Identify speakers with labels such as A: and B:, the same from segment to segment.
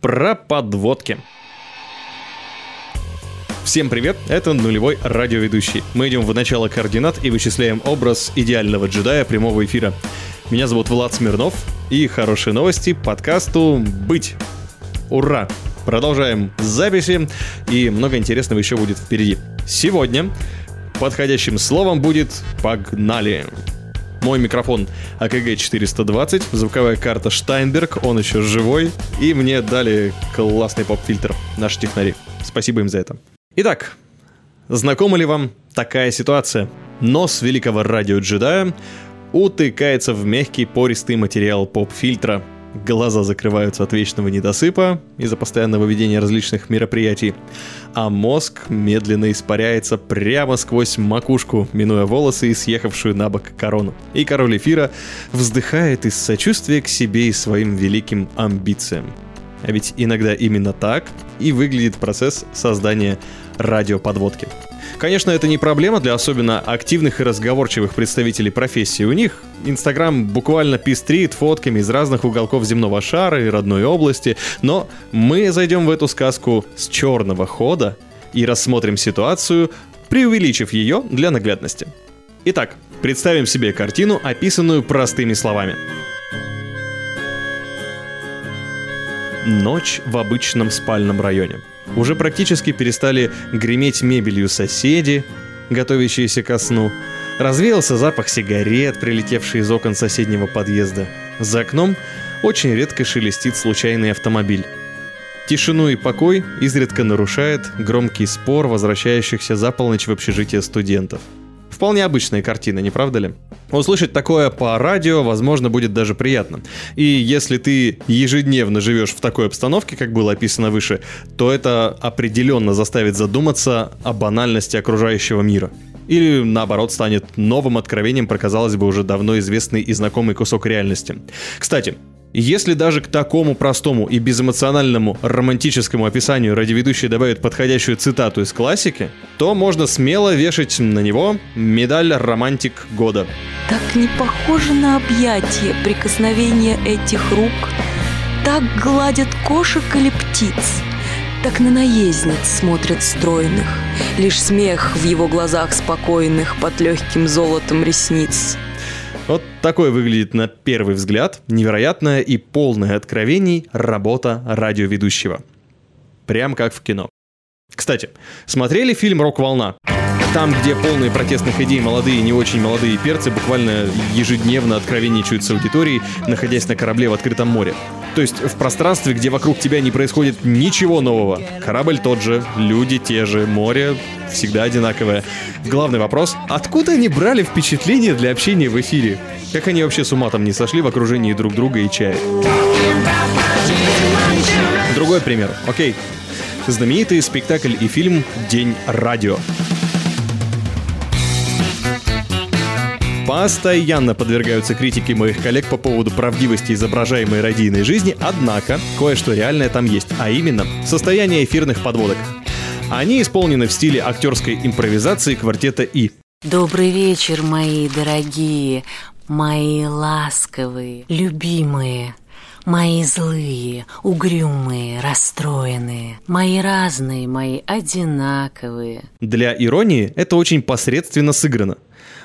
A: про подводки. Всем привет, это нулевой радиоведущий. Мы идем в начало координат и вычисляем образ идеального джедая прямого эфира. Меня зовут Влад Смирнов, и хорошие новости подкасту «Быть». Ура! Продолжаем записи, и много интересного еще будет впереди. Сегодня подходящим словом будет «Погнали». Мой микрофон АКГ 420, звуковая карта Штайнберг, он еще живой, и мне дали классный поп-фильтр, наши технари. Спасибо им за это. Итак, знакома ли вам такая ситуация? Нос великого радио-джедая утыкается в мягкий пористый материал поп-фильтра – глаза закрываются от вечного недосыпа из-за постоянного ведения различных мероприятий, а мозг медленно испаряется прямо сквозь макушку, минуя волосы и съехавшую на бок корону. И король эфира вздыхает из сочувствия к себе и своим великим амбициям. А ведь иногда именно так и выглядит процесс создания радиоподводки. Конечно, это не проблема для особенно активных и разговорчивых представителей профессии. У них Инстаграм буквально пестрит фотками из разных уголков земного шара и родной области, но мы зайдем в эту сказку с черного хода и рассмотрим ситуацию, преувеличив ее для наглядности. Итак, представим себе картину, описанную простыми словами. Ночь в обычном спальном районе. Уже практически перестали греметь мебелью соседи, готовящиеся ко сну. Развеялся запах сигарет, прилетевший из окон соседнего подъезда. За окном очень редко шелестит случайный автомобиль. Тишину и покой изредка нарушает громкий спор возвращающихся за полночь в общежитие студентов – Вполне обычная картина, не правда ли? Услышать такое по радио, возможно, будет даже приятно. И если ты ежедневно живешь в такой обстановке, как было описано выше, то это определенно заставит задуматься о банальности окружающего мира. Или, наоборот, станет новым откровением про, казалось бы, уже давно известный и знакомый кусок реальности. Кстати, если даже к такому простому и безэмоциональному романтическому описанию радиоведущий добавит подходящую цитату из классики, то можно смело вешать на него медаль «Романтик года».
B: Так не похоже на объятие прикосновения этих рук, так гладят кошек или птиц, так на наездниц смотрят стройных, лишь смех в его глазах спокойных под легким золотом ресниц –
A: вот такой выглядит на первый взгляд невероятная и полная откровений работа радиоведущего. Прям как в кино. Кстати, смотрели фильм «Рок-волна»? Там, где полные протестных идей молодые и не очень молодые перцы буквально ежедневно откровенничают с аудиторией, находясь на корабле в открытом море. То есть в пространстве, где вокруг тебя не происходит ничего нового. Корабль тот же, люди те же, море всегда одинаковое. Главный вопрос — откуда они брали впечатление для общения в эфире? Как они вообще с ума там не сошли в окружении друг друга и чая? Другой пример. Окей. Знаменитый спектакль и фильм «День радио». Постоянно подвергаются критике моих коллег по поводу правдивости изображаемой радийной жизни, однако кое-что реальное там есть, а именно состояние эфирных подводок. Они исполнены в стиле актерской импровизации квартета И.
B: Добрый вечер, мои дорогие, мои ласковые, любимые. Мои злые, угрюмые, расстроенные, мои разные, мои одинаковые.
A: Для иронии это очень посредственно сыграно.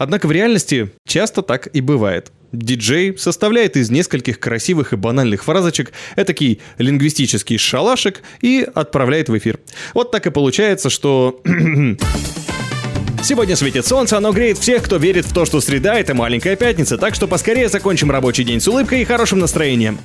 A: Однако в реальности часто так и бывает. Диджей составляет из нескольких красивых и банальных фразочек этакий лингвистический шалашик и отправляет в эфир. Вот так и получается, что... Сегодня светит солнце, оно греет всех, кто верит в то, что среда — это маленькая пятница, так что поскорее закончим рабочий день с улыбкой и хорошим настроением.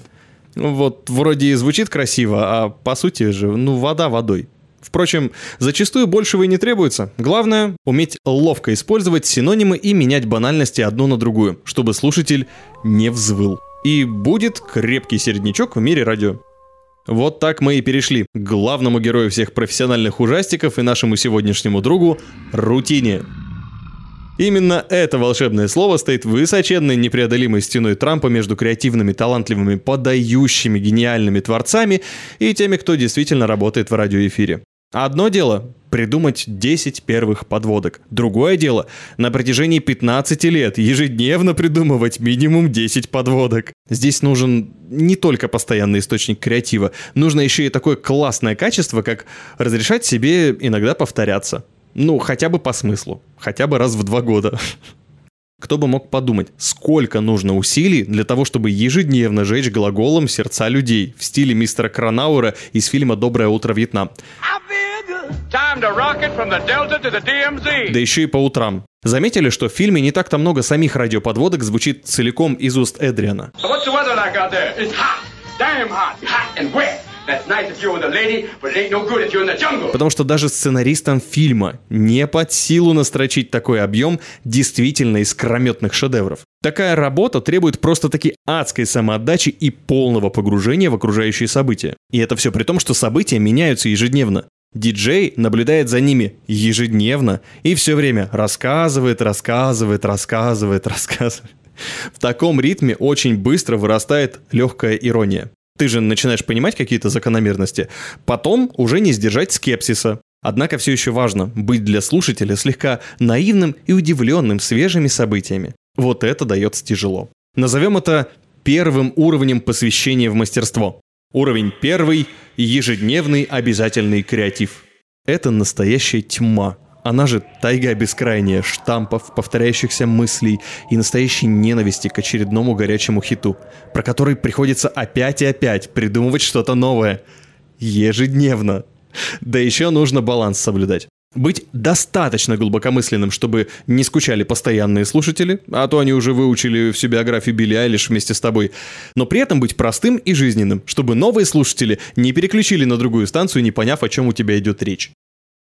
A: Вот вроде и звучит красиво, а по сути же, ну, вода водой. Впрочем, зачастую большего и не требуется. Главное — уметь ловко использовать синонимы и менять банальности одну на другую, чтобы слушатель не взвыл. И будет крепкий середнячок в мире радио. Вот так мы и перешли к главному герою всех профессиональных ужастиков и нашему сегодняшнему другу — рутине. Именно это волшебное слово стоит высоченной непреодолимой стеной Трампа между креативными, талантливыми, подающими гениальными творцами и теми, кто действительно работает в радиоэфире. Одно дело придумать 10 первых подводок. Другое дело на протяжении 15 лет ежедневно придумывать минимум 10 подводок. Здесь нужен не только постоянный источник креатива, нужно еще и такое классное качество, как разрешать себе иногда повторяться. Ну, хотя бы по смыслу, хотя бы раз в два года. Кто бы мог подумать, сколько нужно усилий для того, чтобы ежедневно жечь глаголом сердца людей в стиле мистера Кранауэра из фильма «Доброе утро, Вьетнам». Да еще и по утрам. Заметили, что в фильме не так-то много самих радиоподводок звучит целиком из уст Эдриана. Потому что даже сценаристам фильма не под силу настрочить такой объем действительно искрометных шедевров. Такая работа требует просто-таки адской самоотдачи и полного погружения в окружающие события. И это все при том, что события меняются ежедневно. Диджей наблюдает за ними ежедневно и все время рассказывает, рассказывает, рассказывает, рассказывает. В таком ритме очень быстро вырастает легкая ирония. Ты же начинаешь понимать какие-то закономерности. Потом уже не сдержать скепсиса. Однако все еще важно быть для слушателя слегка наивным и удивленным свежими событиями. Вот это дается тяжело. Назовем это первым уровнем посвящения в мастерство. Уровень первый – ежедневный обязательный креатив. Это настоящая тьма. Она же тайга бескрайняя штампов, повторяющихся мыслей и настоящей ненависти к очередному горячему хиту, про который приходится опять и опять придумывать что-то новое. Ежедневно. Да еще нужно баланс соблюдать. Быть достаточно глубокомысленным, чтобы не скучали постоянные слушатели, а то они уже выучили всю биографию Билли Айлиш вместе с тобой, но при этом быть простым и жизненным, чтобы новые слушатели не переключили на другую станцию, не поняв, о чем у тебя идет речь.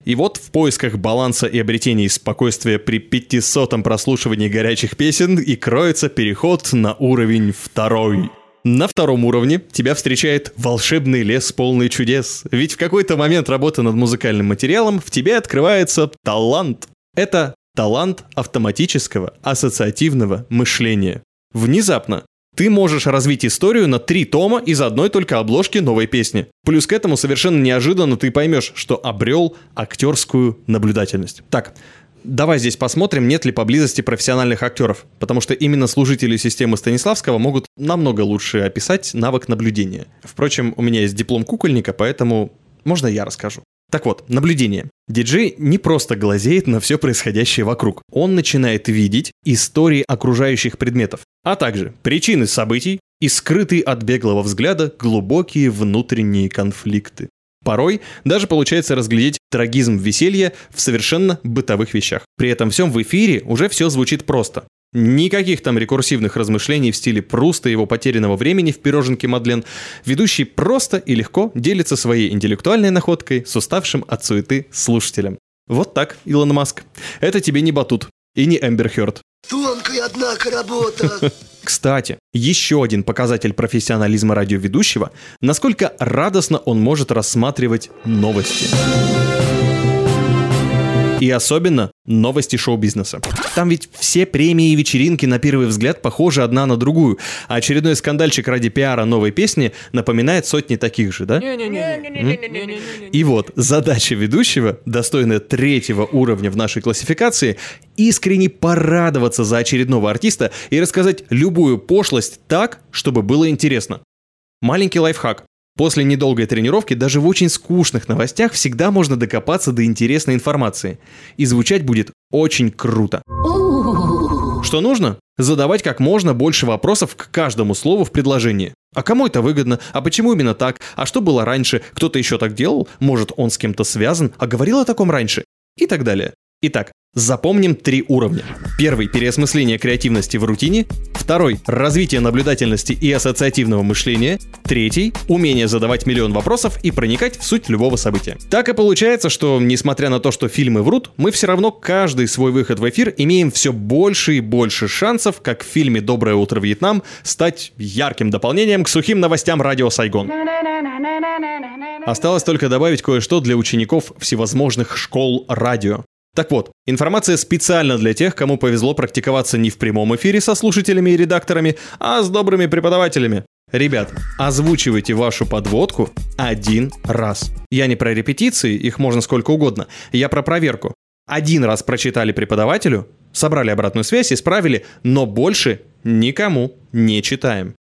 A: И вот в поисках баланса и обретения спокойствия при 500-м прослушивании горячих песен и кроется переход на уровень второй – на втором уровне тебя встречает волшебный лес полный чудес. Ведь в какой-то момент работы над музыкальным материалом в тебе открывается талант. Это талант автоматического ассоциативного мышления. Внезапно ты можешь развить историю на три тома из одной только обложки новой песни. Плюс к этому совершенно неожиданно ты поймешь, что обрел актерскую наблюдательность. Так, Давай здесь посмотрим, нет ли поблизости профессиональных актеров, потому что именно служители системы Станиславского могут намного лучше описать навык наблюдения. Впрочем, у меня есть диплом кукольника, поэтому можно я расскажу. Так вот, наблюдение. Диджей не просто глазеет на все происходящее вокруг. Он начинает видеть истории окружающих предметов, а также причины событий и скрытые от беглого взгляда глубокие внутренние конфликты. Порой даже получается разглядеть трагизм веселья в совершенно бытовых вещах. При этом всем в эфире уже все звучит просто. Никаких там рекурсивных размышлений в стиле Пруста и его потерянного времени в пироженке Мадлен. Ведущий просто и легко делится своей интеллектуальной находкой с уставшим от суеты слушателем. Вот так, Илон Маск. Это тебе не батут и не Эмбер Хёрд. Тонкая, однако, работа. Кстати, еще один показатель профессионализма радиоведущего, насколько радостно он может рассматривать новости и особенно новости шоу-бизнеса. Там ведь все премии и вечеринки на первый взгляд похожи одна на другую, а очередной скандальчик ради пиара новой песни напоминает сотни таких же, да? И вот задача ведущего, достойная третьего уровня в нашей классификации, искренне порадоваться за очередного артиста и рассказать любую пошлость так, чтобы было интересно. Маленький лайфхак. После недолгой тренировки даже в очень скучных новостях всегда можно докопаться до интересной информации. И звучать будет очень круто. Что нужно? Задавать как можно больше вопросов к каждому слову в предложении. А кому это выгодно? А почему именно так? А что было раньше? Кто-то еще так делал? Может, он с кем-то связан? А говорил о таком раньше? И так далее. Итак, Запомним три уровня. Первый – переосмысление креативности в рутине. Второй – развитие наблюдательности и ассоциативного мышления. Третий – умение задавать миллион вопросов и проникать в суть любого события. Так и получается, что, несмотря на то, что фильмы врут, мы все равно каждый свой выход в эфир имеем все больше и больше шансов, как в фильме «Доброе утро, Вьетнам», стать ярким дополнением к сухим новостям радио Сайгон. Осталось только добавить кое-что для учеников всевозможных школ радио. Так вот, информация специально для тех, кому повезло практиковаться не в прямом эфире со слушателями и редакторами, а с добрыми преподавателями. Ребят, озвучивайте вашу подводку один раз. Я не про репетиции, их можно сколько угодно. Я про проверку. Один раз прочитали преподавателю, собрали обратную связь, исправили, но больше никому не читаем.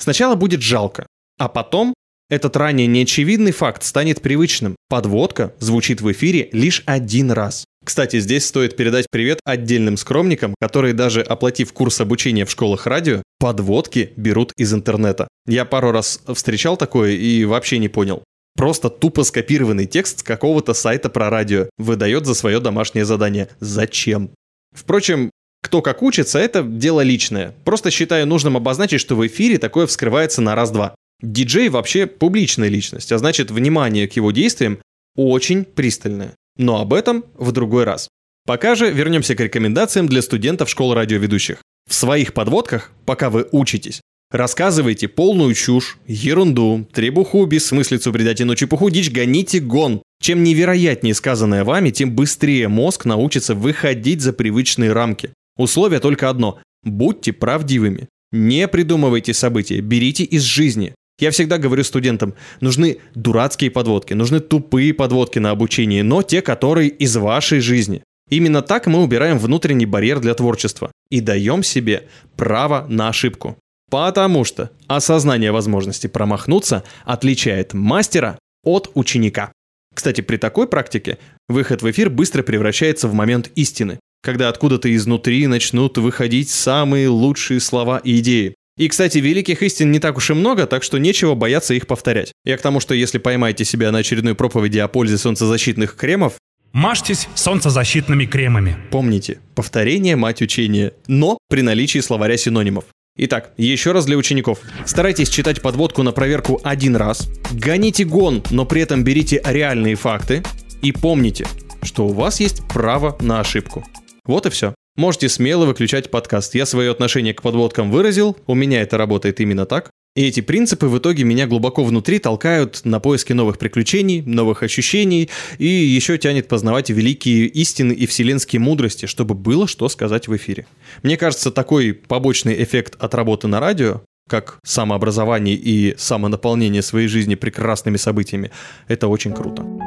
A: Сначала будет жалко, а потом этот ранее неочевидный факт станет привычным. Подводка звучит в эфире лишь один раз. Кстати, здесь стоит передать привет отдельным скромникам, которые даже оплатив курс обучения в школах радио, подводки берут из интернета. Я пару раз встречал такое и вообще не понял. Просто тупо скопированный текст с какого-то сайта про радио выдает за свое домашнее задание. Зачем? Впрочем, кто как учится, это дело личное. Просто считаю нужным обозначить, что в эфире такое вскрывается на раз-два. Диджей вообще публичная личность, а значит внимание к его действиям очень пристальное. Но об этом в другой раз. Пока же вернемся к рекомендациям для студентов школ радиоведущих. В своих подводках, пока вы учитесь, рассказывайте полную чушь, ерунду, требуху, бессмыслицу, предательную чепуху, дичь, гоните гон. Чем невероятнее сказанное вами, тем быстрее мозг научится выходить за привычные рамки. Условие только одно – будьте правдивыми. Не придумывайте события, берите из жизни. Я всегда говорю студентам, нужны дурацкие подводки, нужны тупые подводки на обучение, но те, которые из вашей жизни. Именно так мы убираем внутренний барьер для творчества и даем себе право на ошибку. Потому что осознание возможности промахнуться отличает мастера от ученика. Кстати, при такой практике выход в эфир быстро превращается в момент истины, когда откуда-то изнутри начнут выходить самые лучшие слова и идеи. И, кстати, великих истин не так уж и много, так что нечего бояться их повторять. Я к тому, что если поймаете себя на очередной проповеди о пользе солнцезащитных кремов,
C: Мажьтесь солнцезащитными кремами.
A: Помните, повторение – мать учения, но при наличии словаря синонимов. Итак, еще раз для учеников. Старайтесь читать подводку на проверку один раз, гоните гон, но при этом берите реальные факты и помните, что у вас есть право на ошибку. Вот и все. Можете смело выключать подкаст. Я свое отношение к подводкам выразил, у меня это работает именно так. И эти принципы в итоге меня глубоко внутри толкают на поиски новых приключений, новых ощущений и еще тянет познавать великие истины и вселенские мудрости, чтобы было что сказать в эфире. Мне кажется, такой побочный эффект от работы на радио, как самообразование и самонаполнение своей жизни прекрасными событиями, это очень круто.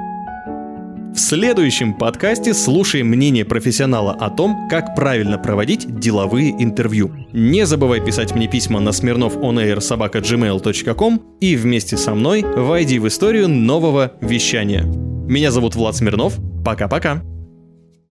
A: В следующем подкасте слушаем мнение профессионала о том, как правильно проводить деловые интервью. Не забывай писать мне письма на smirnovonair.gmail.com и вместе со мной войди в историю нового вещания. Меня зовут Влад Смирнов. Пока-пока.